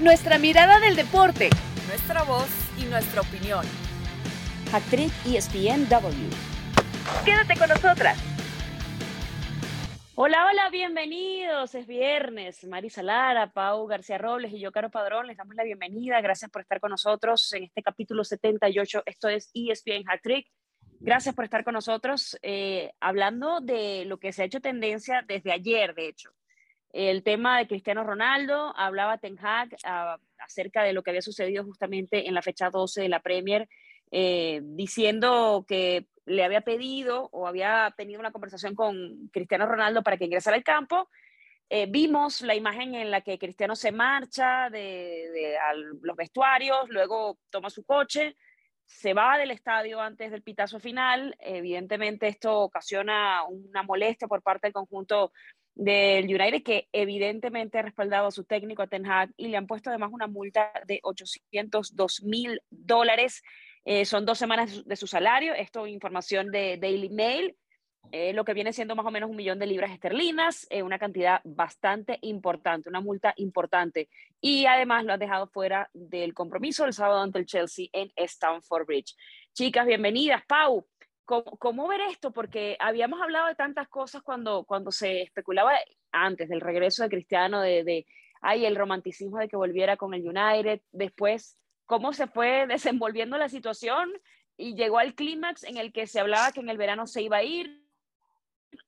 nuestra mirada del deporte, nuestra voz y nuestra opinión. Actriz ESPNW. Quédate con nosotras. Hola, hola, bienvenidos. Es viernes. Marisa Lara, Pau García Robles y yo, Caro Padrón, les damos la bienvenida. Gracias por estar con nosotros en este capítulo 78. Esto es ESPN Hat Gracias por estar con nosotros eh, hablando de lo que se ha hecho tendencia desde ayer, de hecho. El tema de Cristiano Ronaldo, hablaba Ten Hag ah, acerca de lo que había sucedido justamente en la fecha 12 de la Premier, eh, diciendo que le había pedido o había tenido una conversación con Cristiano Ronaldo para que ingresara al campo. Eh, vimos la imagen en la que Cristiano se marcha de, de los vestuarios, luego toma su coche, se va del estadio antes del pitazo final. Evidentemente esto ocasiona una molestia por parte del conjunto del United, que evidentemente ha respaldado a su técnico, a Ten Hag, y le han puesto además una multa de 802 mil dólares. Eh, son dos semanas de su salario. Esto información de Daily Mail. Eh, lo que viene siendo más o menos un millón de libras esterlinas, eh, una cantidad bastante importante, una multa importante. Y además lo ha dejado fuera del compromiso el sábado ante el Chelsea en Stamford Bridge. Chicas, bienvenidas. Pau, ¿Cómo, ver esto? Porque habíamos hablado de tantas cosas cuando, cuando se especulaba antes del regreso de Cristiano, de, de ay, el romanticismo de que volviera con el United, después cómo se fue desenvolviendo la situación y llegó al clímax en el que se hablaba que en el verano se iba a ir,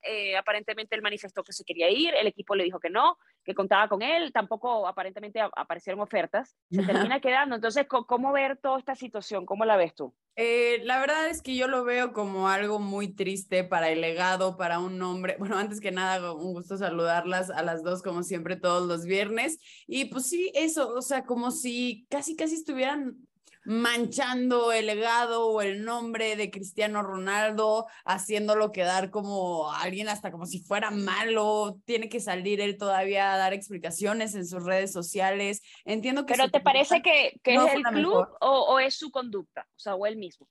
eh, aparentemente él manifestó que se quería ir, el equipo le dijo que no, que contaba con él, tampoco aparentemente aparecieron ofertas, se termina quedando. Entonces, ¿cómo ver toda esta situación? ¿Cómo la ves tú? Eh, la verdad es que yo lo veo como algo muy triste para el legado, para un hombre. Bueno, antes que nada, un gusto saludarlas a las dos como siempre todos los viernes. Y pues sí, eso, o sea, como si casi, casi estuvieran manchando el legado o el nombre de Cristiano Ronaldo, haciéndolo quedar como alguien hasta como si fuera malo, tiene que salir él todavía a dar explicaciones en sus redes sociales. Entiendo que... Pero ¿te parece que, que es el club o, o, es su conducta? O sea, o él mismo.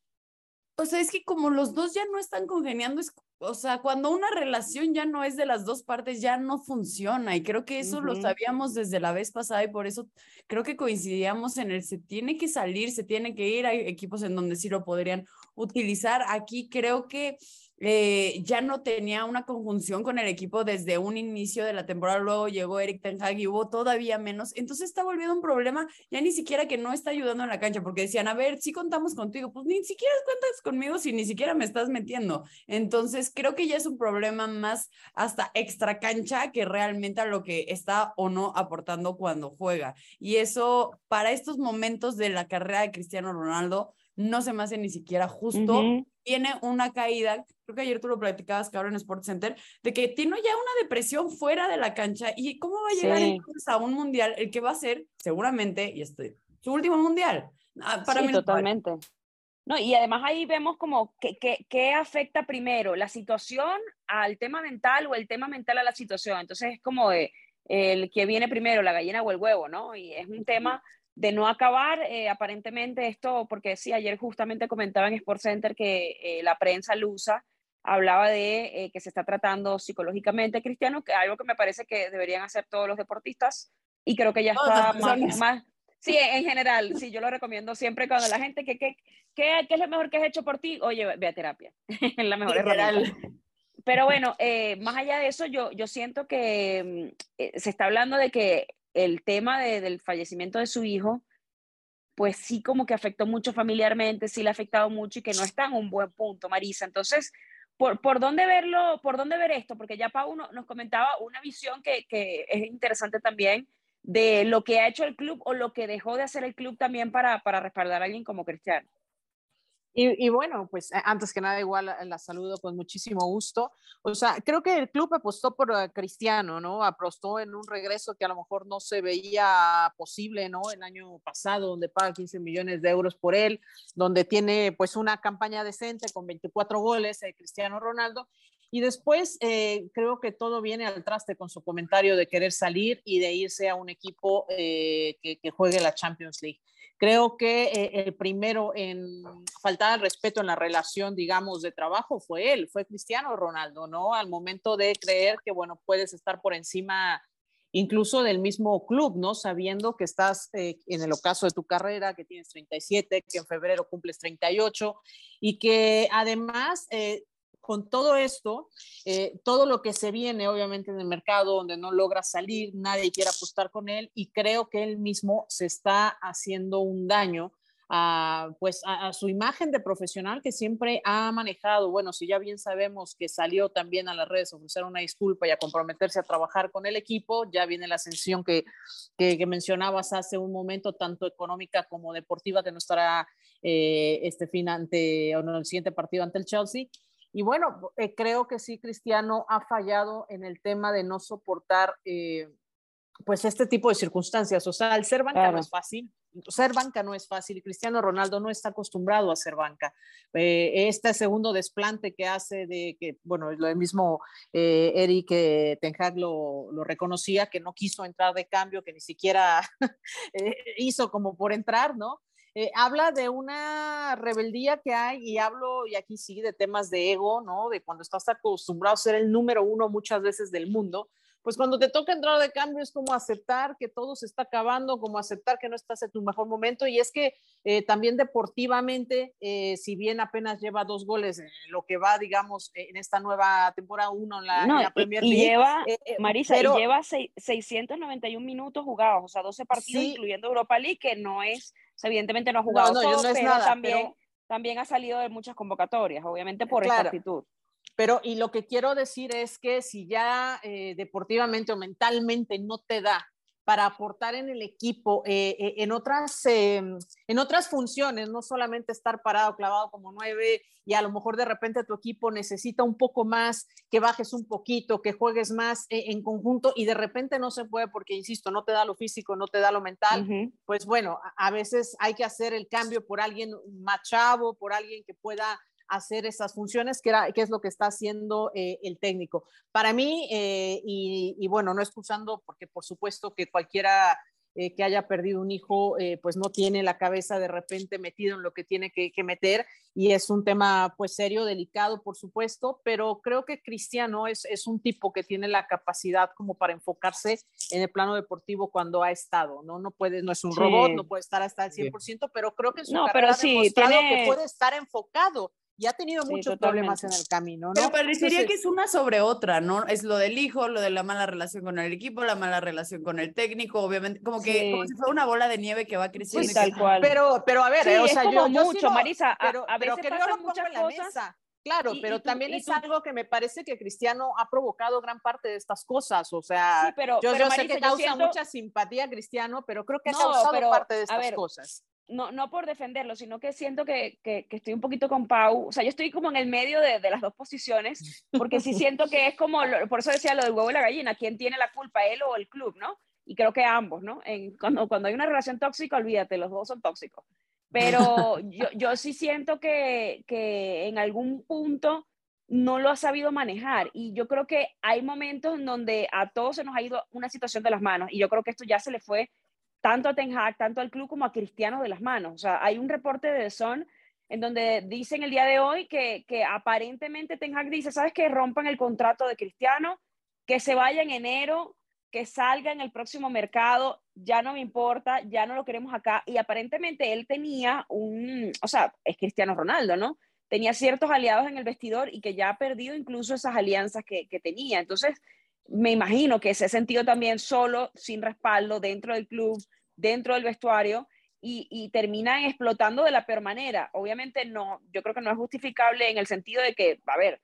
O sea, es que como los dos ya no están congeniando, es o sea, cuando una relación ya no es de las dos partes, ya no funciona. Y creo que eso lo sabíamos desde la vez pasada y por eso creo que coincidíamos en el se tiene que salir, se tiene que ir. Hay equipos en donde sí lo podrían utilizar. Aquí creo que eh, ya no tenía una conjunción con el equipo desde un inicio de la temporada, luego llegó Eric Ten Hag y hubo todavía menos, entonces está volviendo un problema ya ni siquiera que no está ayudando en la cancha, porque decían, a ver, si contamos contigo, pues ni siquiera cuentas conmigo si ni siquiera me estás metiendo, entonces creo que ya es un problema más hasta extra cancha que realmente a lo que está o no aportando cuando juega, y eso para estos momentos de la carrera de Cristiano Ronaldo, no se me hace ni siquiera justo. Tiene una caída, creo que ayer tú lo platicabas, cabrón, en Sports Center, de que tiene ya una depresión fuera de la cancha. ¿Y cómo va a llegar entonces a un mundial el que va a ser, seguramente, y este, su último mundial? Ah, para mí totalmente. No, y además ahí vemos como que, que, afecta primero la situación al tema mental o el tema mental a la situación. Entonces es como el que viene primero, la gallina o el huevo, ¿no? Y es un tema de no acabar, eh, aparentemente esto, porque sí, ayer justamente comentaba en Sports Center que eh, la prensa lusa hablaba de eh, que se está tratando psicológicamente cristiano, que algo que me parece que deberían hacer todos los deportistas y creo que ya está más, más, sí, en general, sí, yo lo recomiendo siempre cuando la gente, que, que, ¿qué es lo mejor que has hecho por ti? Oye, ve a terapia, es la mejor herramienta. Pero bueno, más allá de eso, yo, yo siento que mm, se está hablando de que el tema del fallecimiento de su hijo, pues sí como que afectó mucho familiarmente, sí le ha afectado mucho y que no está en un buen punto, Marisa. Entonces, ¿por, por dónde verlo, por dónde ver esto? Porque ya Pau nos comentaba una visión que, que, es interesante también de lo que ha hecho el club o lo que dejó de hacer el club también para, para respaldar a alguien como Cristiano. Y, bueno, pues eh, antes que nada, igual eh, la saludo con muchísimo gusto. O sea, creo que el club apostó por eh, Cristiano, ¿no? Apostó en un regreso que a lo mejor no se veía posible, ¿no? El año pasado, donde paga 15 millones de euros por él, donde tiene pues una campaña decente con 24 goles, de Cristiano Ronaldo. Y después creo que todo viene al traste con su comentario de querer salir y de irse a un equipo que, que juegue la Champions League. Creo que eh, el primero en faltar al respeto en la relación, digamos, de trabajo fue él, fue Cristiano Ronaldo, ¿no? Al momento de creer que, bueno, puedes estar por encima incluso del mismo club, ¿no? Sabiendo que estás eh, en el ocaso de tu carrera, que tienes 37, que en febrero cumples 38 y que además eh, con todo esto, eh, todo lo que se viene obviamente en el mercado donde no logra salir, nadie quiere apostar con él y creo que él mismo se está haciendo un daño a, pues a, su imagen de profesional que siempre ha manejado. Bueno, si ya bien sabemos que salió también a las redes a ofrecer una disculpa y a comprometerse a trabajar con el equipo, ya viene la ascensión que, que, mencionabas hace un momento, tanto económica como deportiva, que no estará eh, este fin ante, o no, el siguiente partido ante el Chelsea. Y bueno, eh, creo que sí, Cristiano ha fallado en el tema de no soportar eh, pues este tipo de circunstancias. O sea, el ser banca no es fácil. Ser banca no es fácil y Cristiano Ronaldo no está acostumbrado a ser banca. Eh, este segundo desplante que hace de que, bueno, lo mismo eh, Eric Ten Hag lo, lo, reconocía, que no quiso entrar de cambio, que ni siquiera hizo como por entrar, ¿no? Eh, habla de una rebeldía que hay y hablo, y aquí sí, de temas de ego, ¿no? De cuando estás acostumbrado a ser el número uno muchas veces del mundo, pues cuando te toca entrar de cambio es como aceptar que todo se está acabando, como aceptar que no estás en tu mejor momento. Y es que eh, también deportivamente, eh, si bien apenas lleva dos goles en lo que va, digamos, en esta nueva temporada uno en la, Premier League. Y lleva, Marisa, y lleva 691 minutos jugados, o sea, 12 partidos, incluyendo Europa League, que no es evidentemente no ha jugado todo, pero, también, también ha salido de muchas convocatorias, obviamente por esta actitud. Pero, y lo que quiero decir es que si ya eh, deportivamente o mentalmente no te da para aportar en el equipo eh, eh, en, otras, em, en otras funciones, no solamente estar parado, clavado como nueve y a lo mejor de repente tu equipo necesita un poco más, que bajes un poquito, que juegues más eh, en conjunto y de repente no se puede porque, insisto, no te da lo físico, no te da lo mental, pues bueno, a, veces hay que hacer el cambio por alguien más chavo, por alguien que pueda hacer esas funciones, que, era, que es lo que está haciendo eh, el técnico. Para mí, eh, y, bueno, no excusando, porque por supuesto que cualquiera eh, que haya perdido un hijo, pues no tiene la cabeza de repente metido en lo que tiene que, meter y es un tema pues serio, delicado, por supuesto, pero creo que Cristiano es, es un tipo que tiene la capacidad como para enfocarse en el plano deportivo cuando ha estado, ¿no? No puede, no es un robot, no puede estar hasta el 100%, pero creo que en su no, pero sí, demostrado que puede estar enfocado y ha tenido muchos problemas en el camino, ¿no? Pero parecería que es una sobre otra, ¿no? Es lo del hijo, lo de la mala relación con el equipo, la mala relación con el técnico, obviamente, como que como si fuera una bola de nieve que va creciendo. Sí, tal cual. Pero, pero a ver, eh, o sea, yo, mucho, Marisa, pero, a, veces pero que yo lo pongo en la mesa. Claro, pero también es algo que me parece que Cristiano ha provocado gran parte de estas cosas. O sea, pero, yo, pero, sé que causa mucha simpatía Cristiano, pero creo que ha causado parte de estas cosas no, no por defenderlo, sino que siento que, que, estoy un poquito con Pau, o sea, yo estoy como en el medio de, de las dos posiciones, porque sí siento que es como, por eso decía lo del huevo y la gallina, ¿quién tiene la culpa, él o el club, no? Y creo que ambos, ¿no? En, cuando, cuando hay una relación tóxica, olvídate, los dos son tóxicos. Pero yo, yo sí siento que, que en algún punto no lo ha sabido manejar. Y yo creo que hay momentos en donde a todos se nos ha ido una situación de las manos. Y yo creo que esto ya se le fue tanto a Ten Hag, tanto al club como a Cristiano de las manos. O sea, hay un reporte de Son en donde dicen el día de hoy que, que aparentemente Ten Hag dice, ¿sabes qué? Rompan el contrato de Cristiano, que se vaya en enero, que salga en el próximo mercado, ya no me importa, ya no lo queremos acá. Y aparentemente él tenía un, o sea, es Cristiano Ronaldo, ¿no? Tenía ciertos aliados en el vestidor y que ya ha perdido incluso esas alianzas que, que tenía. Entonces, me imagino que se ha sentido también solo, sin respaldo, dentro del club, dentro del vestuario, y, y, terminan explotando de la peor manera. Obviamente no, yo creo que no es justificable en el sentido de que, a ver,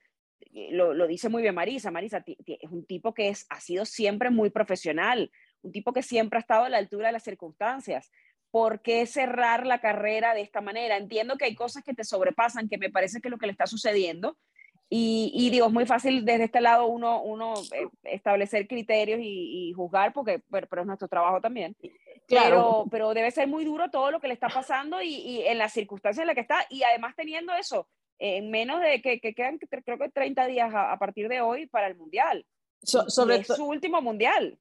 eh, lo, dice muy bien Marisa, Marisa es un tipo que ha sido siempre muy profesional, un tipo que siempre ha estado a la altura de las circunstancias. ¿Por qué cerrar la carrera de esta manera? Entiendo que hay cosas que te sobrepasan, que me parece que es lo que le está sucediendo, y, digo, es muy fácil desde este lado uno, uno eh, establecer criterios y, juzgar, porque, pero, es nuestro trabajo también. Claro. Pero, pero debe ser muy duro todo lo que le está pasando y, en las circunstancias en las que está, y además teniendo eso, en menos de que, que, quedan creo que 30 días a, partir de hoy para el Mundial. sobre es su último Mundial.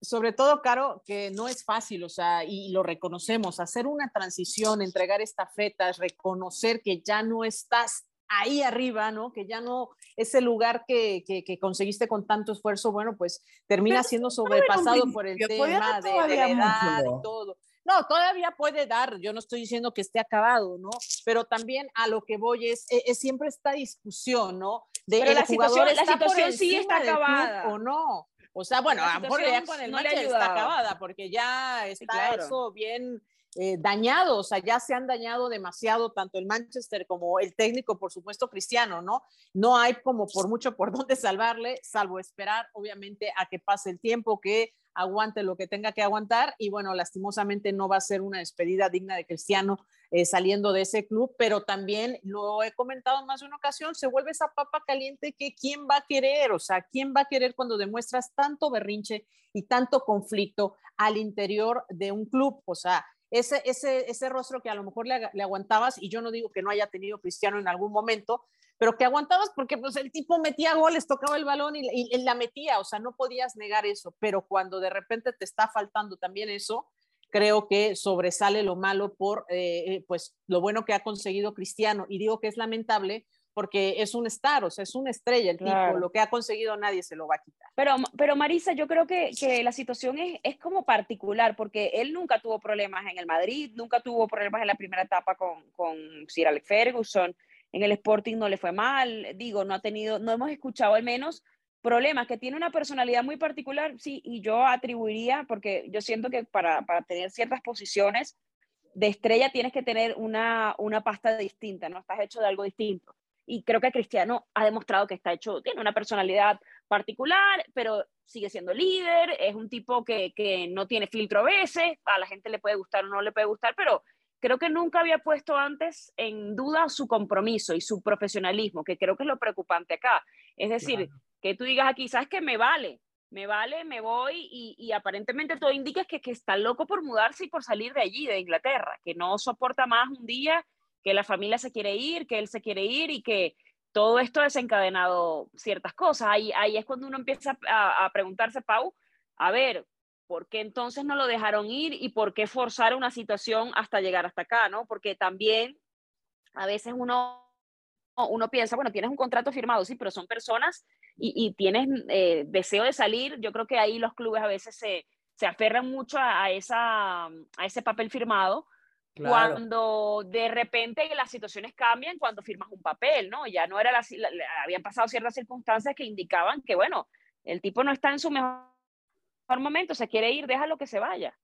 Sobre todo, Caro, que no es fácil, o sea, y lo reconocemos, hacer una transición, entregar esta feta, reconocer que ya no estás ahí arriba, ¿no? Que ya no, ese lugar que, que, conseguiste con tanto esfuerzo, bueno, pues termina siendo sobrepasado por el tema de, de la edad y todo. No, todavía puede dar, yo no estoy diciendo que esté acabado, ¿no? Pero también a lo que voy es, e, es, siempre esta discusión, ¿no? De Pero la situación, la situación sí está acabada. O no. O sea, bueno, a lo mejor ya con el no está acabada, porque ya está eso bien eh, dañado, o sea, ya se han dañado demasiado tanto el Manchester como el técnico, por supuesto, Cristiano, ¿no? No hay como por mucho por dónde salvarle, salvo esperar, obviamente, a que pase el tiempo, que aguante lo que tenga que aguantar y bueno, lastimosamente no va a ser una despedida digna de Cristiano eh, saliendo de ese club, pero también lo he comentado más de una ocasión, se vuelve esa papa caliente que quién va a querer, o sea, quién va a querer cuando demuestras tanto berrinche y tanto conflicto al interior de un club, o sea, ese, ese, ese rostro que a lo mejor le, aguantabas, y yo no digo que no haya tenido Cristiano en algún momento, pero que aguantabas porque pues el tipo metía goles, tocaba el balón y, la metía, o sea, no podías negar eso, pero cuando de repente te está faltando también eso, creo que sobresale lo malo por, eh, eh, pues, lo bueno que ha conseguido Cristiano, y digo que es lamentable porque es un star, o sea, es una estrella el tipo, lo que ha conseguido nadie se lo va a quitar. Pero, pero Marisa, yo creo que, que la situación es, es, como particular, porque él nunca tuvo problemas en el Madrid, nunca tuvo problemas en la primera etapa con, con Sir Alex Ferguson, en el Sporting no le fue mal, digo, no ha tenido, no hemos escuchado al menos problemas, que tiene una personalidad muy particular, sí, y yo atribuiría, porque yo siento que para, para tener ciertas posiciones de estrella tienes que tener una, una pasta distinta, ¿no? Estás hecho de algo distinto. Y creo que Cristiano ha demostrado que está hecho, tiene una personalidad particular, pero sigue siendo líder, es un tipo que, que no tiene filtro a veces, a la gente le puede gustar o no le puede gustar, pero creo que nunca había puesto antes en duda su compromiso y su profesionalismo, que creo que es lo preocupante acá. Es decir, que tú digas aquí, ¿sabes qué? Me vale, me vale, me voy y, aparentemente todo indica que, que está loco por mudarse y por salir de allí, de Inglaterra, que no soporta más un día, que la familia se quiere ir, que él se quiere ir y que todo esto ha desencadenado ciertas cosas. Ahí, es cuando uno empieza a, a preguntarse, Pau, a ver, ¿por qué entonces no lo dejaron ir y por qué forzar una situación hasta llegar hasta acá, ¿no? Porque también a veces uno, uno piensa, bueno, tienes un contrato firmado, sí, pero son personas y, tienes eh, deseo de salir. Yo creo que ahí los clubes a veces se, se aferran mucho a, esa, a ese papel firmado. Cuando de repente las situaciones cambian cuando firmas un papel, ¿no? Ya no era la, habían pasado ciertas circunstancias que indicaban que, bueno, el tipo no está en su mejor momento, se quiere ir, déjalo que se vaya.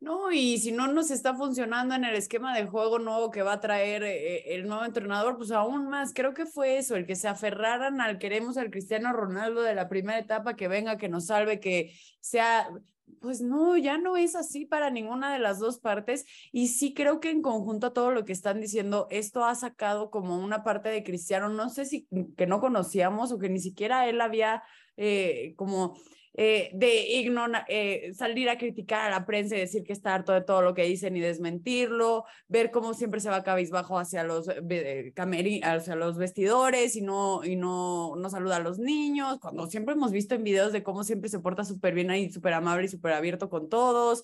No, y si no nos está funcionando en el esquema de juego nuevo que va a traer eh, el nuevo entrenador, pues aún más, creo que fue eso, el que se aferraran al queremos al Cristiano Ronaldo de la primera etapa, que venga, que nos salve, que sea, pues no, ya no es así para ninguna de las dos partes. Y sí creo que en conjunto a todo lo que están diciendo, esto ha sacado como una parte de Cristiano, no sé si que no conocíamos o que ni siquiera él había eh, como eh, de ignorar, eh, salir a criticar a la prensa y decir que está harto de todo lo que dicen y desmentirlo, ver cómo siempre se va cabizbajo hacia los, eh, hacia los vestidores y no, y no, no saluda a los niños, cuando siempre hemos visto en videos de cómo siempre se porta súper bien ahí, súper amable y súper abierto con todos,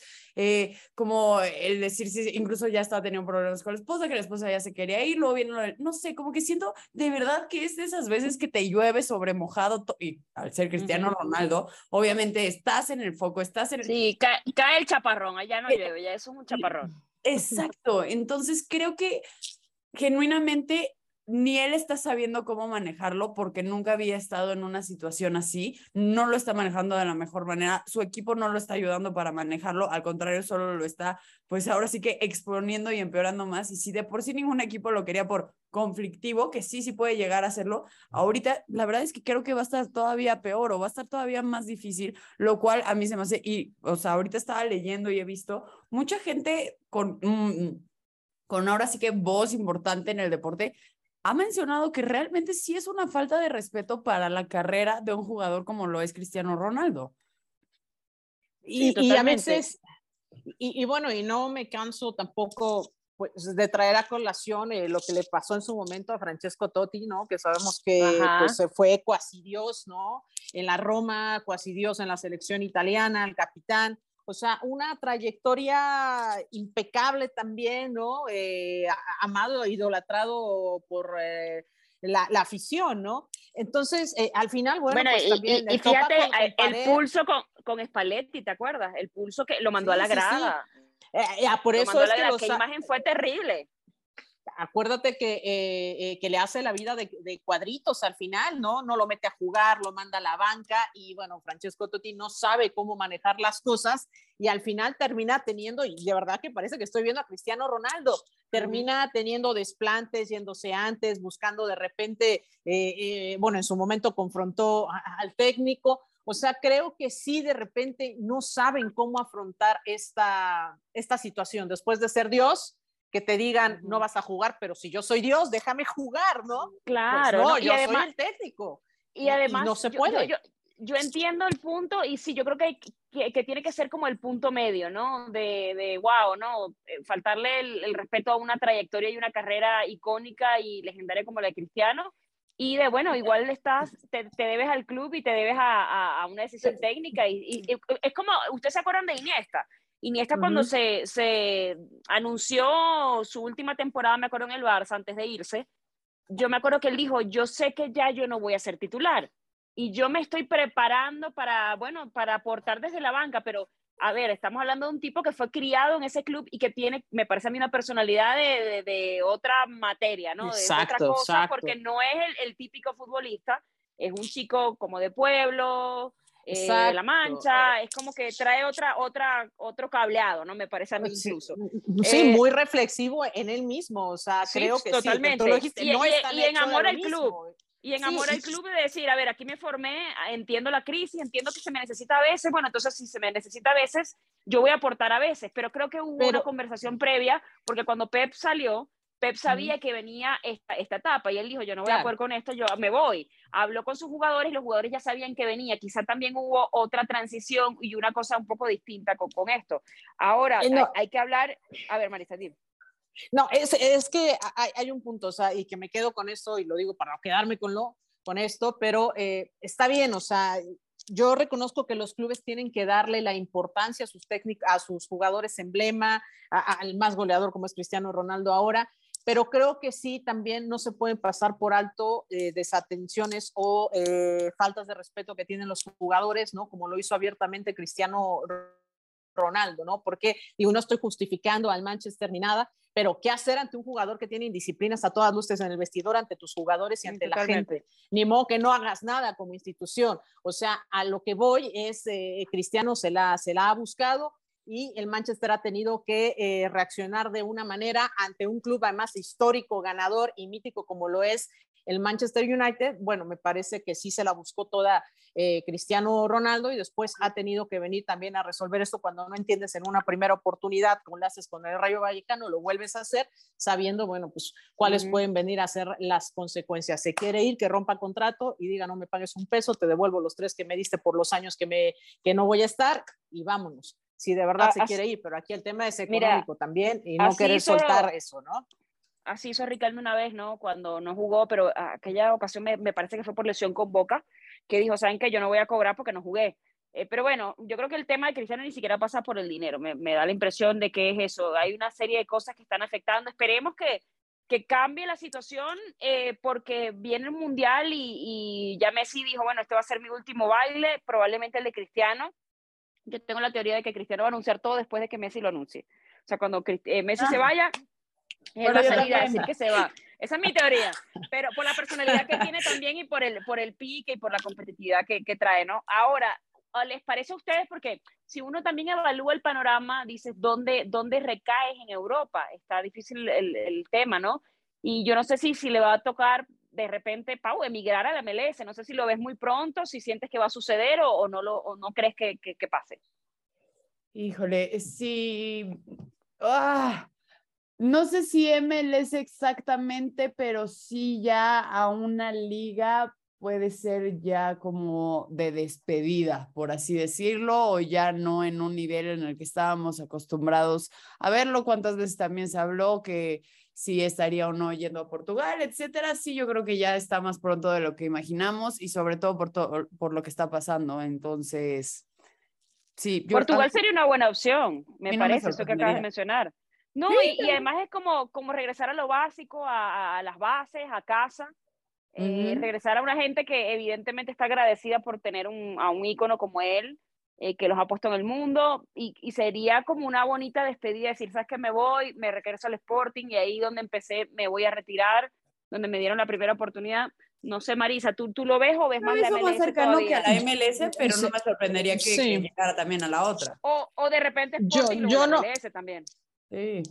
como el decir si incluso ya estaba teniendo problemas con la esposa, que la esposa ya se quería ir, luego viene, no sé, como que siento de verdad que es de esas veces que te llueve sobre mojado, y al ser Cristiano Ronaldo, obviamente estás en el foco, estás en el... Sí, cae, el chaparrón, allá no llueve, ya es un chaparrón. Exacto, entonces creo que genuinamente ni él está sabiendo cómo manejarlo porque nunca había estado en una situación así, no lo está manejando de la mejor manera, su equipo no lo está ayudando para manejarlo, al contrario, solo lo está, pues ahora sí que exponiendo y empeorando más, y si de por sí ningún equipo lo quería por conflictivo, que sí, sí puede llegar a hacerlo, ahorita la verdad es que creo que va a estar todavía peor o va a estar todavía más difícil, lo cual a mí se me hace, y, o sea, ahorita estaba leyendo y he visto mucha gente con... Mm, con ahora sí que voz importante en el deporte, ha mencionado que realmente sí es una falta de respeto para la carrera de un jugador como lo es Cristiano Ronaldo. Y, a veces, y, bueno, y no me canso tampoco pues, de traer a colación eh, lo que le pasó en su momento a Francesco Totti, ¿no? Que sabemos que pues, se fue cuasi Dios, ¿no? En la Roma, cuasi Dios en la selección italiana, el capitán. O sea, una trayectoria impecable también, ¿no? Eh, amado, idolatrado por, eh, la, afición, ¿no? Entonces, eh, al final, bueno, pues y, también... Y, fíjate, eh, el pulso con, con Spalletti, ¿te acuerdas? El pulso que lo mandó a la grada. Eh, por eso es que, la imagen fue terrible acuérdate que, eh, eh, que le hace la vida de, cuadritos al final, ¿no? No lo mete a jugar, lo manda a la banca y bueno, Francesco Totti no sabe cómo manejar las cosas y al final termina teniendo, y de verdad que parece que estoy viendo a Cristiano Ronaldo, termina teniendo desplantes, yéndose antes, buscando de repente, eh, bueno, en su momento confrontó al técnico. O sea, creo que sí de repente no saben cómo afrontar esta, esta situación. Después de ser Dios, que te digan, no vas a jugar, pero si yo soy Dios, déjame jugar, ¿no? Pues claro. no, yo soy el técnico. Y además, no se puede. Yo, entiendo el punto y sí, yo creo que, que, tiene que ser como el punto medio, ¿no? De, de wow, ¿no? Eh, faltarle el, respeto a una trayectoria y una carrera icónica y legendaria como la de Cristiano. Y de, bueno, igual estás, te, debes al club y te debes a, a, una decisión técnica. Y, y, es como, ¿ustedes se acuerdan de Iniesta? Iniesta cuando se, se, anunció su última temporada, me acuerdo en el Barça, antes de irse, yo me acuerdo que él dijo, yo sé que ya yo no voy a ser titular y yo me estoy preparando para, bueno, para aportar desde la banca, pero a ver, estamos hablando de un tipo que fue criado en ese club y que tiene, me parece a mí, una personalidad de, de, otra materia, ¿no? De otra cosa, porque no es el, el típico futbolista, es un chico como de pueblo, eh, la Mancha, es como que trae otra, otra, otro cableado, ¿no? Me parece a mí incluso. Sí, eh, muy reflexivo en él mismo, o sea, creo que totalmente. y, no y, y enamora el club. Y enamora el club de decir, a ver, aquí me formé, entiendo la crisis, entiendo que se me necesita a veces, bueno, entonces si se me necesita a veces, yo voy a aportar a veces, pero creo que hubo una conversación previa, porque cuando Pep salió, Pep sabía que venía esta, esta etapa y él dijo, yo no voy a poder con esto, yo me voy. Habló con sus jugadores, los jugadores ya sabían que venía, quizá también hubo otra transición y una cosa un poco distinta con, con esto. Ahora, eh, hay, que hablar, a ver, Marisa, dime. No, es, es que hay, hay, un punto, o sea, y que me quedo con esto y lo digo para no quedarme con, lo, con esto, pero eh, está bien, o sea, yo reconozco que los clubes tienen que darle la importancia a sus, a sus jugadores emblema, al más goleador como es Cristiano Ronaldo ahora, pero creo que sí, también no se pueden pasar por alto eh, desatenciones o eh, faltas de respeto que tienen los jugadores, ¿no? Como lo hizo abiertamente Cristiano Ronaldo, ¿no? Porque, y no estoy justificando al Manchester ni nada, pero ¿qué hacer ante un jugador que tiene indisciplinas a todas luces en el vestidor, ante tus jugadores y ante la gente? Ni modo que no hagas nada como institución. O sea, a lo que voy es, eh, Cristiano se la, se la ha buscado, y el Manchester ha tenido que eh, reaccionar de una manera ante un club además histórico, ganador y mítico como lo es el Manchester United. Bueno, me parece que sí se la buscó toda eh, Cristiano Ronaldo y después ha tenido que venir también a resolver esto cuando no entiendes en una primera oportunidad, como lo haces con el Rayo Vallecano, lo vuelves a hacer sabiendo, bueno, pues cuáles pueden venir a ser las consecuencias. Se quiere ir, que rompa contrato y diga, no me pagues un peso, te devuelvo los tres que me diste por los años que, me, que no voy a estar y vámonos si de verdad se quiere ir, pero aquí el tema es económico también y no querer soltar eso, ¿no? Así hizo Ricardo una vez, ¿no? Cuando no jugó, pero aquella ocasión me, me, parece que fue por lesión con Boca, que dijo, ¿saben que Yo no voy a cobrar porque no jugué. Eh, pero bueno, yo creo que el tema de Cristiano ni siquiera pasa por el dinero. Me, me, da la impresión de que es eso. Hay una serie de cosas que están afectando. Esperemos que, que cambie la situación eh, porque viene el Mundial y, y ya Messi dijo, bueno, este va a ser mi último baile, probablemente el de Cristiano yo tengo la teoría de que Cristiano va a anunciar todo después de que Messi lo anuncie. O sea, cuando eh, Messi se ah. vaya, él va a salir a decir que se va. Esa es mi teoría, pero por la personalidad que tiene también y por el, por el pique y por la competitividad que, que trae, ¿no? Ahora, ¿les parece a ustedes? Porque si uno también evalúa el panorama, dices, ¿dónde, dónde recaes en Europa? Está difícil el, el tema, ¿no? Y yo no sé si, si le va a tocar de repente, Pau, emigrar a la MLS. No sé si lo ves muy pronto, si sientes que va a suceder o, no, lo, o no crees que, pase. Híjole, sí. Ah, no sé si MLS exactamente, pero sí ya a una liga puede ser ya como de despedida, por así decirlo, o ya no en un nivel en el que estábamos acostumbrados a verlo. ¿Cuántas veces también se habló que si estaría o no yendo a Portugal, etcétera. Sí, yo creo que ya está más pronto de lo que imaginamos y sobre todo por, todo, por lo que está pasando. Entonces, sí. Portugal sería una buena opción, me parece, eso que acabas de mencionar. No, y, además es como, como regresar a lo básico, a, las bases, a casa. eh, regresar a una gente que evidentemente está agradecida por tener un, a un ícono como él, eh, que los ha puesto en el mundo, y, y, sería como una bonita despedida, decir, sabes que me voy, me regreso al Sporting, y ahí donde empecé me voy a retirar, donde me dieron la primera oportunidad. No sé, Marisa, ¿tú, tú lo ves o ves más la MLS más cercano todavía? que a la MLS, pero no me sorprendería que, Sí. que llegara también a la otra. O, o de repente Yo- Sporting yo la no- MLS también. Sí.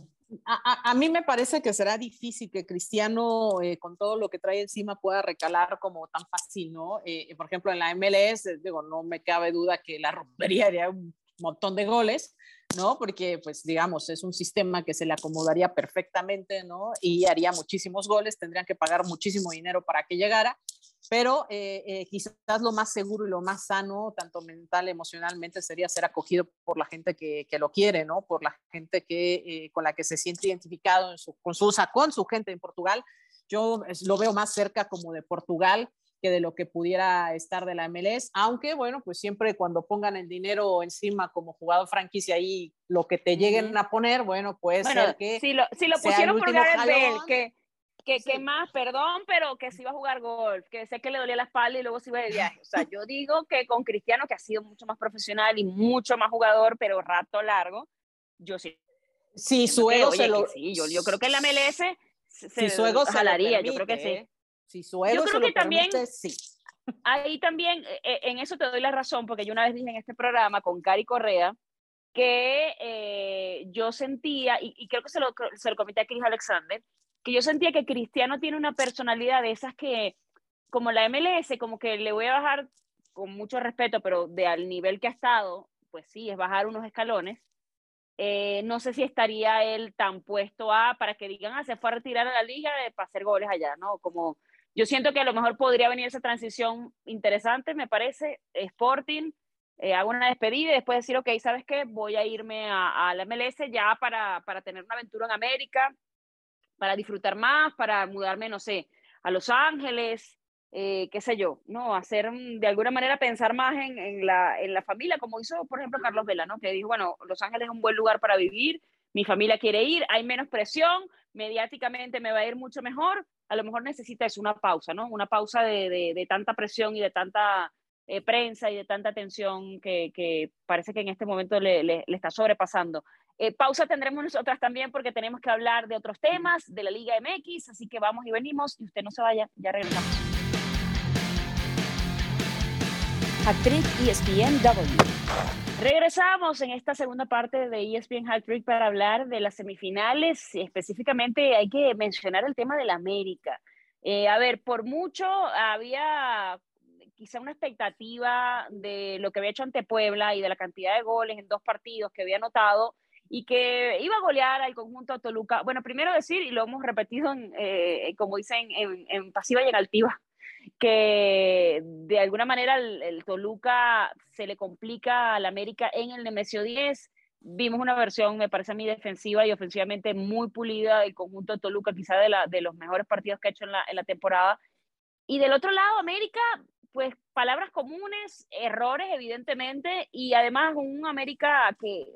A, mí me parece que será difícil que Cristiano, eh, con todo lo que trae encima, pueda recalar como tan fácil, ¿no? Eh, por ejemplo, en la MLS, eh, digo, no me cabe duda que la rompería haría un montón de goles, ¿no? Porque, pues, digamos, es un sistema que se le acomodaría perfectamente, ¿no? Y haría muchísimos goles, tendrían que pagar muchísimo dinero para que llegara, pero eh, eh, quizás lo más seguro y lo más sano, tanto mental, emocionalmente, sería ser acogido por la gente que, que lo quiere, ¿no? Por la gente que, eh, con la que se siente identificado en su, con, su, con su gente en Portugal. Yo lo veo más cerca como de Portugal que de lo que pudiera estar de la MLS, aunque bueno, pues siempre cuando pongan el dinero encima como jugador franquicia ahí, lo que te lleguen a poner, bueno, puede Bueno, ser que si lo, si lo pusieron por Gareth Bale, jalón. Que, que, que Sí. más, perdón, pero que se iba a jugar golf, que sé que le dolía la espalda y luego se iba de viaje. O sea, yo digo que con Cristiano, que ha sido mucho más profesional y mucho más jugador, pero rato largo, yo sí. siento su ego se lo... sí, yo, yo creo que en la MLS se, si su ego se lo permite, yo creo que sí. Si su ego creo se lo que también- permite, sí. ahí también, eh, eh, en eso te doy la razón, porque yo una vez dije en este programa con Cari Correa que eh, yo sentía, y, y creo que se lo, se lo comenté a Chris Alexander, que yo sentía que Cristiano tiene una personalidad de esas que, como la MLS, como que le voy a bajar con mucho respeto, pero de al nivel que ha estado, pues sí, es bajar unos escalones. Eh, no sé si estaría él tan puesto a, para que digan, ah, se fue a retirar a la liga de, para hacer goles allá, ¿no? Como yo siento que a lo mejor podría venir esa transición interesante, me parece, Sporting, eh, hago una despedida y después decir, ok, ¿sabes qué? Voy a irme a, a la MLS ya para, para tener una aventura en América, para disfrutar más, para mudarme, no sé, a Los Ángeles, eh, qué sé yo, ¿no? Hacer, de alguna manera, pensar más en, en, la, en la familia, como hizo, por ejemplo, Carlos Vela, ¿no? Que dijo, bueno, Los Ángeles es un buen lugar para vivir, mi familia quiere ir, hay menos presión, mediáticamente me va a ir mucho mejor, a lo mejor necesita es una pausa, ¿no? Una pausa de, de, de tanta presión y de tanta eh, prensa y de tanta tensión que, que, parece que en este momento le, le, le está sobrepasando. Eh, pausa tendremos nosotras también porque tenemos que hablar de otros temas, de la Liga MX, así que vamos y venimos y usted no se vaya, ya regresamos. Actriz ESPNW. Regresamos en esta segunda parte de ESPN Hat Trick para hablar de las semifinales. Específicamente hay que mencionar el tema del América. Eh, a ver, por mucho había quizá una expectativa de lo que había hecho ante Puebla y de la cantidad de goles en dos partidos que había anotado y que iba a golear al conjunto Toluca. Bueno, primero decir, y lo hemos repetido, en, eh, como dicen, en, en pasiva y en altiva, que de alguna manera el, el, Toluca se le complica al América en el Nemesio 10. Vimos una versión, me parece a mí, defensiva y ofensivamente muy pulida del conjunto de Toluca, quizá de, la, de los mejores partidos que ha hecho en la, en la temporada. Y del otro lado, América, pues palabras comunes, errores evidentemente, y además un América que,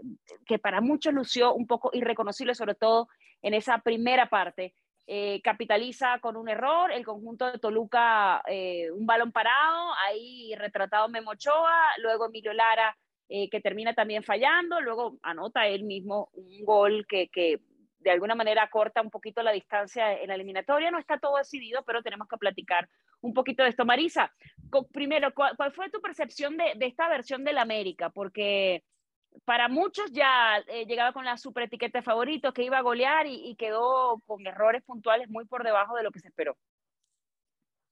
que para muchos lució un poco irreconocible, sobre todo en esa primera parte. Eh, capitaliza con un error, el conjunto de Toluca eh, un balón parado, ahí retratado Memo Ochoa, luego Emilio Lara eh, que termina también fallando, luego anota él mismo un gol que, que, de alguna manera corta un poquito la distancia en la eliminatoria, no está todo decidido, pero tenemos que platicar un poquito de esto. Marisa, primero, ¿cuál, cuál fue tu percepción de, de esta versión del América? Porque para muchos ya eh, llegaba con la super etiqueta de favorito, que iba a golear y, y, quedó con errores puntuales muy por debajo de lo que se esperó.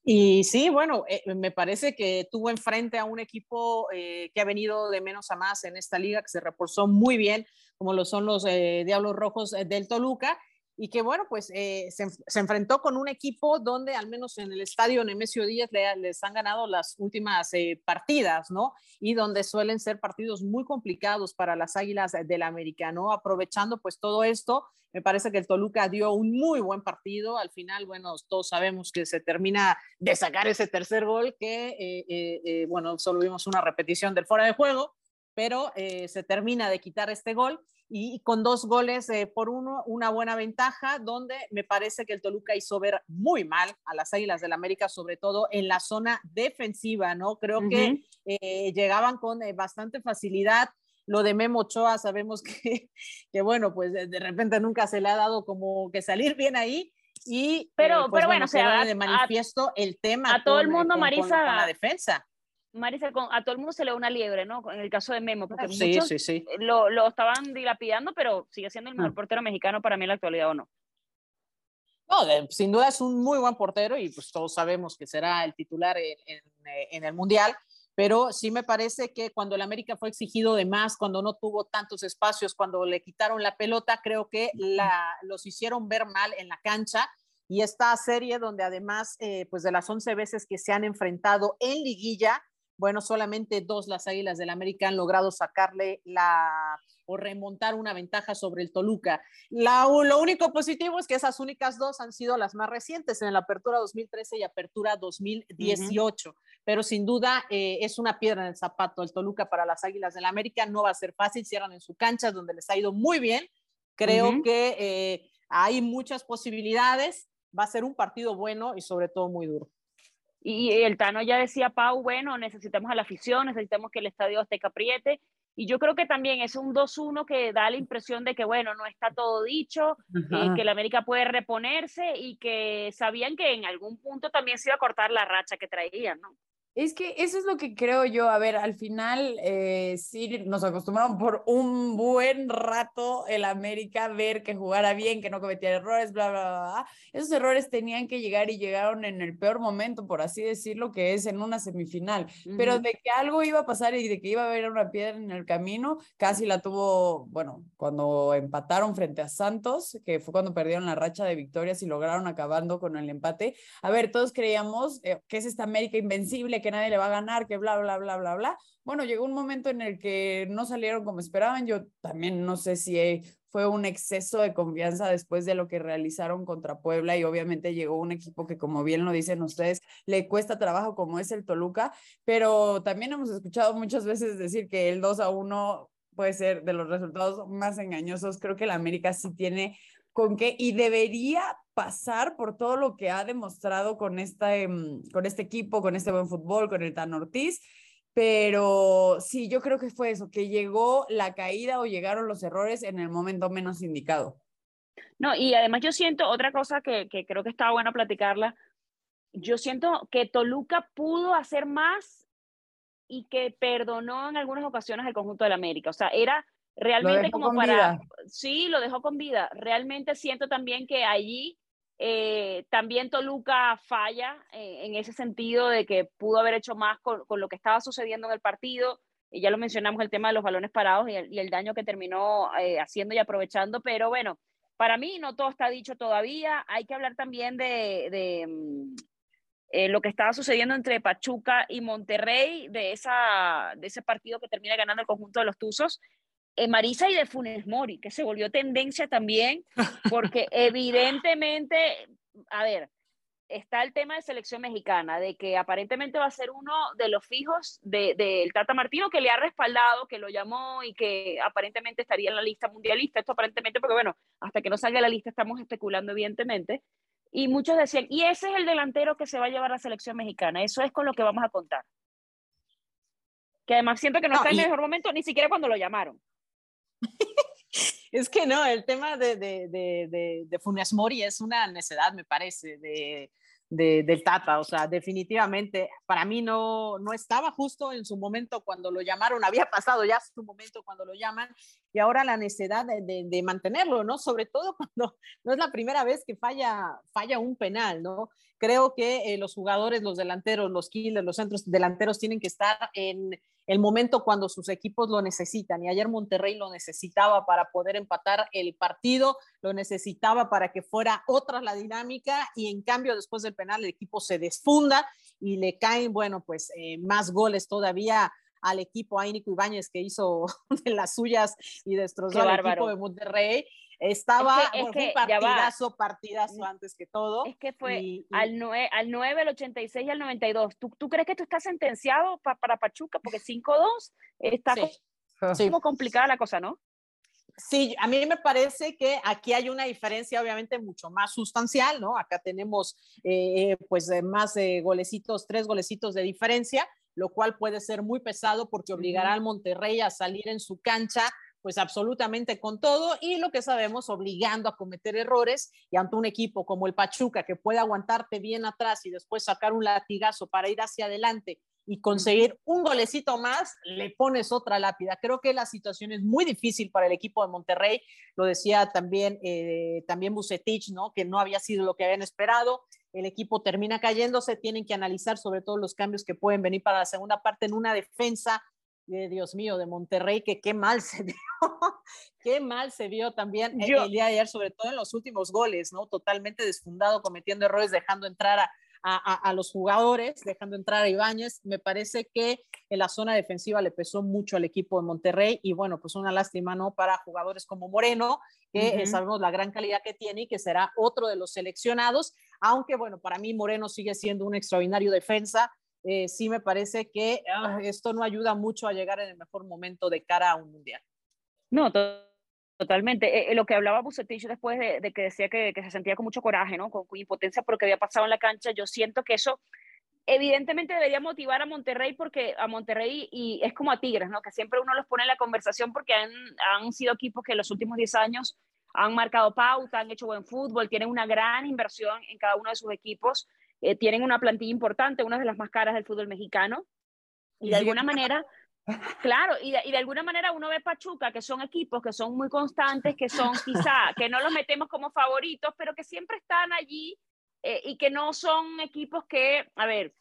Y sí, bueno, eh, me parece que tuvo enfrente a un equipo eh, que ha venido de menos a más en esta liga, que se reforzó muy bien, como lo son los eh, Diablos Rojos del Toluca, y que bueno, pues se, se, enfrentó con un equipo donde al menos en el estadio Nemesio Díaz le, les han ganado las últimas partidas, ¿no? Y donde suelen ser partidos muy complicados para las Águilas del América, ¿no? Aprovechando pues todo esto, me parece que el Toluca dio un muy buen partido. Al final, bueno, todos sabemos que se termina de sacar ese tercer gol que, eh, eh, eh, bueno, solo vimos una repetición del fuera de juego, pero eh, se termina de quitar este gol y, con dos goles eh, por uno, una buena ventaja, donde me parece que el Toluca hizo ver muy mal a las Águilas del América, sobre todo en la zona defensiva, ¿no? Creo que eh, llegaban con bastante facilidad. Lo de Memo Ochoa, sabemos que, que, bueno, pues de repente nunca se le ha dado como que salir bien ahí, y pero, pues, pero bueno, se da de manifiesto el tema a todo el mundo Marisa con la defensa Marisa, a todo el mundo se le da una liebre, ¿no? En el caso de Memo, porque sí, muchos sí, sí. Lo, lo, estaban dilapidando, pero sigue siendo el mejor mm. portero mexicano para mí en la actualidad, ¿o no? No, sin duda es un muy buen portero y pues todos sabemos que será el titular en, eh, en, el Mundial, pero sí me parece que cuando el América fue exigido de más, cuando no tuvo tantos espacios, cuando le quitaron la pelota, creo que la, los hicieron ver mal en la cancha y esta serie donde además eh, pues de las 11 veces que se han enfrentado en liguilla, bueno, solamente dos las Águilas del América han logrado sacarle la o remontar una ventaja sobre el Toluca. La, lo único positivo es que esas únicas dos han sido las más recientes en la apertura 2013 y apertura 2018, pero sin duda eh, es una piedra en el zapato el Toluca para las Águilas del América, no va a ser fácil, cierran en su cancha donde les ha ido muy bien, creo que eh, hay muchas posibilidades, va a ser un partido bueno y sobre todo muy duro. Y el Tano ya decía, Pau, bueno, necesitamos a la afición, necesitamos que el estadio esté capriete. Y yo creo que también es un 2-1 que da la impresión de que, bueno, no está todo dicho, eh, que el América puede reponerse y que sabían que en algún punto también se iba a cortar la racha que traían, ¿no? Es que eso es lo que creo yo. A ver, al final eh, sí nos acostumbraron por un buen rato el América ver que jugara bien, que no cometiera errores, bla, bla, bla. Esos errores tenían que llegar y llegaron en el peor momento, por así decirlo, que es en una semifinal. Pero de que algo iba a pasar y de que iba a haber una piedra en el camino, casi la tuvo, bueno, cuando empataron frente a Santos, que fue cuando perdieron la racha de victorias y lograron acabando con el empate. A ver, todos creíamos eh, que es esta América invencible que nadie le va a ganar, que bla, bla, bla, bla, bla. Bueno, llegó un momento en el que no salieron como esperaban. Yo también no sé si fue un exceso de confianza después de lo que realizaron contra Puebla y obviamente llegó un equipo que, como bien lo dicen ustedes, le cuesta trabajo como es el Toluca, pero también hemos escuchado muchas veces decir que el 2 a 1 puede ser de los resultados más engañosos. Creo que la América sí tiene con qué y debería pasar por todo lo que ha demostrado con, esta, em, con este equipo, con este buen fútbol, con el Tan Ortiz. Pero sí, yo creo que fue eso, que llegó la caída o llegaron los errores en el momento menos indicado. No, y además yo siento otra cosa que, creo que estaba bueno platicarla. Yo siento que Toluca pudo hacer más y que perdonó en algunas ocasiones el conjunto del América. O sea, era realmente como para... Sí, lo dejó con vida. Realmente siento también que allí eh, también Toluca falla eh, en ese sentido de que pudo haber hecho más con, lo que estaba sucediendo en el partido. Y ya lo mencionamos, el tema de los balones parados y el, daño que terminó eh, haciendo y aprovechando. Pero bueno, para mí no todo está dicho todavía. Hay que hablar también de, de mm, lo que estaba sucediendo entre Pachuca y Monterrey, de, esa, de ese partido que termina ganando el conjunto de los Tuzos. Eh, Marisa y de Funes Mori, que se volvió tendencia también, porque evidentemente, a ver, está el tema de selección mexicana, de que aparentemente va a ser uno de los fijos del de, Tata Martino, que le ha respaldado, que lo llamó y que aparentemente estaría en la lista mundialista. Esto aparentemente, porque bueno, hasta que no salga la lista estamos especulando, evidentemente. Y muchos decían, y ese es el delantero que se va a llevar a la selección mexicana. Eso es con lo que vamos a contar. Que además siento que no, está en el mejor momento, ni siquiera cuando lo llamaron. es que no, el tema de, de, de, de, Funes Mori es una necedad, me parece, de, del Tata. O sea, definitivamente para mí no, no estaba justo en su momento cuando lo llamaron, había pasado ya su momento cuando lo llaman y ahora la necesidad de, mantenerlo, ¿no? Sobre todo cuando no es la primera vez que falla, falla un penal, ¿no? Creo que eh, los jugadores, los delanteros, los killers, los centros delanteros tienen que estar en el momento cuando sus equipos lo necesitan. Y ayer Monterrey lo necesitaba para poder empatar el partido, lo necesitaba para que fuera otra la dinámica y en cambio después del penal el equipo se desfunda y le caen, bueno, pues eh, más goles todavía al equipo a Ibáñez que hizo de las suyas y destrozó al equipo de Monterrey. Estaba es que, un partidazo, partidazo antes que todo. Es que fue al, 9, al 9, al 86 y al 92. ¿Tú, tú crees que tú estás sentenciado para Pachuca? Porque 5-2 está Sí. Como complicada la cosa, ¿no? Sí, a mí me parece que aquí hay una diferencia obviamente mucho más sustancial, ¿no? Acá tenemos eh, pues más de golecitos, tres golecitos de diferencia, lo cual puede ser muy pesado porque obligará al Monterrey a salir en su cancha pues absolutamente con todo y lo que sabemos obligando a cometer errores y ante un equipo como el Pachuca que puede aguantarte bien atrás y después sacar un latigazo para ir hacia adelante y conseguir un golecito más, le pones otra lápida. Creo que la situación es muy difícil para el equipo de Monterrey, lo decía también, eh, también Bucetich, ¿no? que no había sido lo que habían esperado, el equipo termina cayéndose, tienen que analizar sobre todo los cambios que pueden venir para la segunda parte en una defensa de Dios mío, de Monterrey, que qué mal se vio, qué mal se vio también el día de ayer, sobre todo en los últimos goles, ¿no? Totalmente desfundado, cometiendo errores, dejando entrar a, a, los jugadores, dejando entrar a Ibáñez. Me parece que en la zona defensiva le pesó mucho al equipo de Monterrey y bueno, pues una lástima, ¿no? Para jugadores como Moreno, que sabemos la gran calidad que tiene y que será otro de los seleccionados, aunque bueno, para mí Moreno sigue siendo un extraordinario defensa. Eh, sí me parece que ah, esto no ayuda mucho a llegar en el mejor momento de cara a un mundial. No, Totalmente. Eh, eh, lo que hablaba Bucetich después de, que decía que, se sentía con mucho coraje, ¿no? Con, impotencia por lo que había pasado en la cancha, yo siento que eso evidentemente debería motivar a Monterrey porque a Monterrey y es como a Tigres, ¿no? Que siempre uno los pone en la conversación porque han, han sido equipos que en los últimos 10 años han marcado pauta, han hecho buen fútbol, tienen una gran inversión en cada uno de sus equipos, eh, tienen una plantilla importante, una de las más caras del fútbol mexicano, y de alguna manera Claro, y de, y de, alguna manera uno ve Pachuca, que son equipos que son muy constantes, que son quizá, que no los metemos como favoritos, pero que siempre están allí eh, y que no son equipos que, a ver,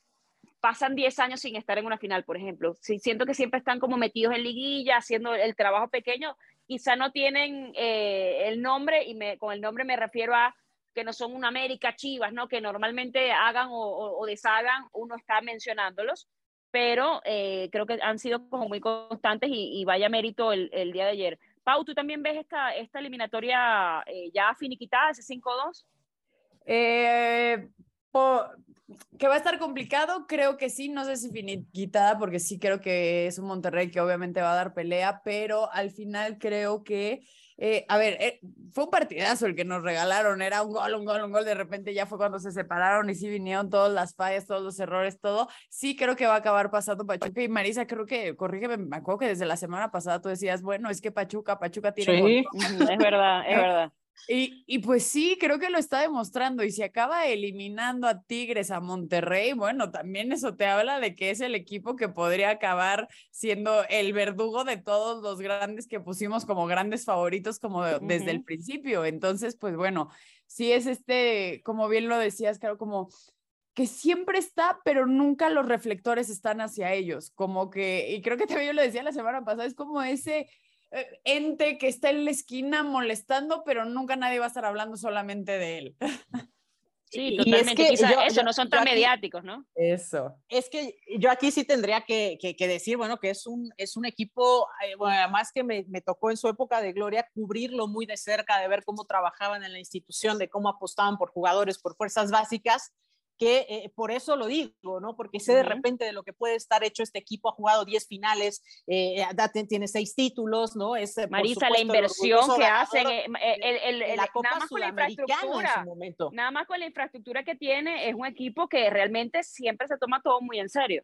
pasan 10 años sin estar en una final, por ejemplo. Siento que siempre están como metidos en liguilla, haciendo el trabajo pequeño, quizá no tienen eh, el nombre, y me, con el nombre me refiero a que no son una América Chivas, ¿no? Que normalmente hagan o, deshagan, uno está mencionándolos pero eh, creo que han sido como muy constantes y, vaya mérito el, día de ayer. Pau, ¿tú también ves esta, esta eliminatoria eh, ya finiquitada, ese 5-2? Eh, que va a estar complicado, creo que sí, no sé si finiquitada, porque sí creo que es un Monterrey que obviamente va a dar pelea, pero al final creo que eh, a ver, eh, fue un partidazo el que nos regalaron, era un gol, un gol, un gol, de repente ya fue cuando se separaron y sí vinieron todas las fallas, todos los errores, todo. Sí creo que va a acabar pasando Pachuca y Marisa, creo que, corrígeme, me acuerdo que desde la semana pasada tú decías, bueno, es que Pachuca, Pachuca tiene... Sí, es verdad, es verdad. Y, y, pues sí, creo que lo está demostrando. Y si acaba eliminando a Tigres, a Monterrey, bueno, también eso te habla de que es el equipo que podría acabar siendo el verdugo de todos los grandes que pusimos como grandes favoritos como desde el principio. Entonces, pues bueno, sí es este, como bien lo decías, claro, como que siempre está, pero nunca los reflectores están hacia ellos. Como que, y creo que también yo lo decía la semana pasada, es como ese ente que está en la esquina molestando, pero nunca nadie va a estar hablando solamente de él. Sí, totalmente. Y es que eso, no son tan mediáticos, ¿no? Eso. Es que yo aquí sí tendría que, que, decir, bueno, que es un, es un equipo, eh, bueno, además que me, me, tocó en su época de gloria cubrirlo muy de cerca, de ver cómo trabajaban en la institución, de cómo apostaban por jugadores, por fuerzas básicas que eh, por eso lo digo, ¿no? Porque sé de repente de lo que puede estar hecho este equipo, ha jugado 10 finales, eh, tiene 6 títulos, ¿no? Es, eh, Marisa, la inversión que hacen, el, la nada más con la infraestructura, nada más con la infraestructura que tiene, es un equipo que realmente siempre se toma todo muy en serio.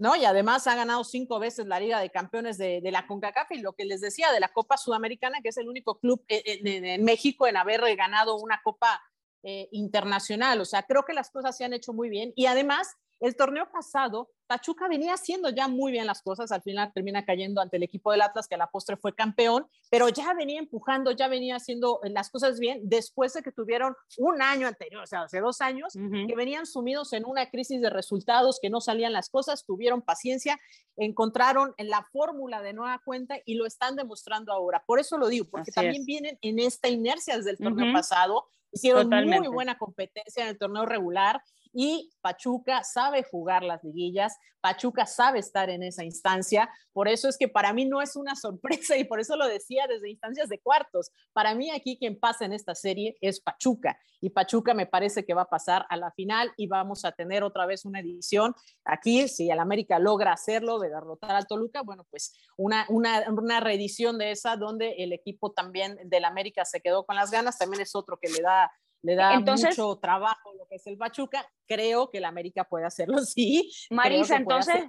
¿no? Y además ha ganado cinco veces la Liga de Campeones de, de, la CONCACAF y lo que les decía de la Copa Sudamericana, que es el único club en México en haber ganado una Copa eh, internacional. O sea, creo que las cosas se han hecho muy bien y además el torneo pasado, Pachuca venía haciendo ya muy bien las cosas, al final termina cayendo ante el equipo del Atlas, que a la postre fue campeón, pero ya venía empujando, ya venía haciendo las cosas bien después de que tuvieron un año anterior, o sea, hace dos años, que venían sumidos en una crisis de resultados, que no salían las cosas, tuvieron paciencia, encontraron la fórmula de nueva cuenta y lo están demostrando ahora. Por eso lo digo, porque también vienen en esta inercia desde el torneo pasado, Hicieron muy buena competencia en el torneo regular y Pachuca sabe jugar las liguillas, Pachuca sabe estar en esa instancia, por eso es que para mí no es una sorpresa y por eso lo decía desde instancias de cuartos. Para mí aquí quien pasa en esta serie es Pachuca y Pachuca me parece que va a pasar a la final y vamos a tener otra vez una edición aquí, si el América logra hacerlo, de derrotar al Toluca, bueno, pues una, una, una reedición de esa donde el equipo también del América se quedó con las ganas, también es otro que le da le da mucho trabajo lo que es el Pachuca. Creo que el América puede hacerlo, sí. Marisa, entonces,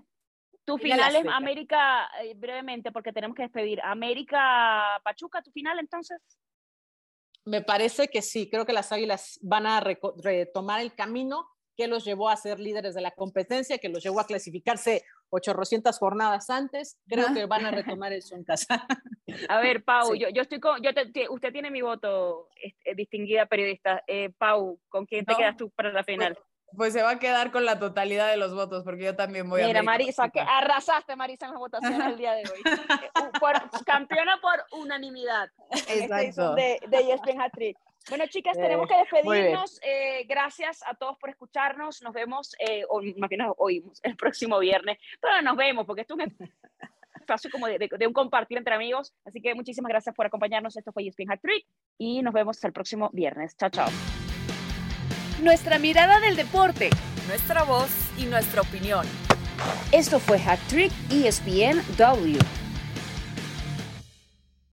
tu final es América, eh, brevemente, porque tenemos que despedir. América Pachuca, tu final entonces. Me parece que sí, creo que las Águilas van a retomar el camino que los llevó a ser líderes de la competencia, que los llevó a clasificarse 800 jornadas antes. Creo que van a retomar eso en casa. A ver, Pau, yo, yo, estoy con, yo usted tiene mi voto, este, distinguida periodista. Eh, Pau, ¿con quién te quedas tú para la final? Pues se va a quedar con la totalidad de los votos, porque yo también voy a. Mira, Marisa, que arrasaste, Marisa, en la votación el día de hoy. campeona por unanimidad. Este Exacto. de, de ESPN Hat-Trick. Bueno, chicas, eh, tenemos que despedirnos. Eh, gracias a todos por escucharnos. Nos vemos, eh, o más bien nos oímos el próximo viernes. Pero nos vemos, porque esto es un espacio como de, de, un compartir entre amigos. Así que muchísimas gracias por acompañarnos. Esto fue ESPN Hat Trick y nos vemos el próximo viernes. Chao, chao. Nuestra mirada del deporte, nuestra voz y nuestra opinión. Esto fue Hat Trick ESPN W.